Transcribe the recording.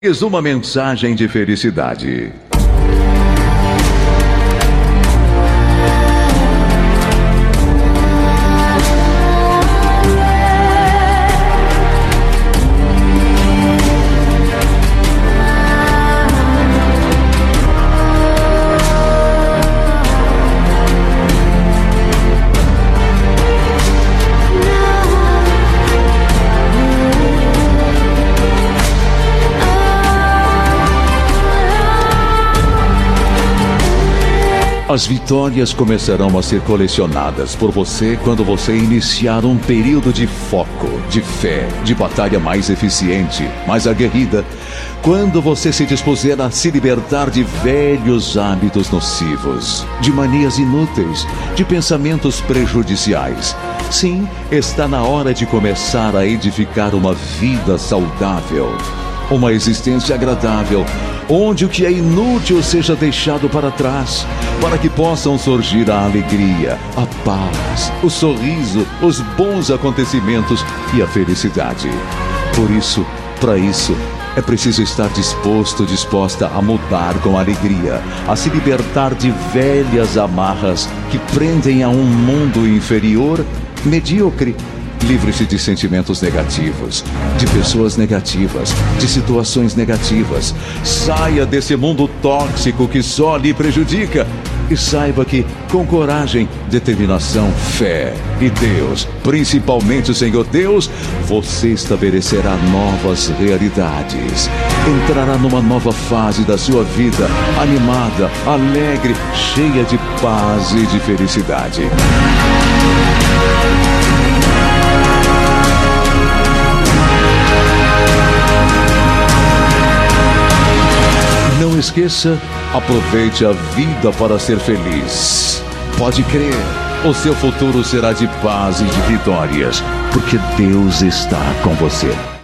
Uma mensagem de felicidade. As vitórias começarão a ser colecionadas por você quando você iniciar um período de foco, de fé, de batalha mais eficiente, mais aguerrida. Quando você se dispuser a se libertar de velhos hábitos nocivos, de manias inúteis, de pensamentos prejudiciais. Sim, está na hora de começar a edificar uma vida saudável, uma existência agradável onde o que é inútil seja deixado para trás, para que possam surgir a alegria, a paz, o sorriso, os bons acontecimentos e a felicidade. Por isso, para isso, é preciso estar disposto, disposta a mudar com alegria, a se libertar de velhas amarras que prendem a um mundo inferior, medíocre Livre-se de sentimentos negativos, de pessoas negativas, de situações negativas. Saia desse mundo tóxico que só lhe prejudica. E saiba que, com coragem, determinação, fé e Deus, principalmente o Senhor Deus, você estabelecerá novas realidades. Entrará numa nova fase da sua vida, animada, alegre, cheia de paz e de felicidade. Esqueça, aproveite a vida para ser feliz. Pode crer, o seu futuro será de paz e de vitórias, porque Deus está com você.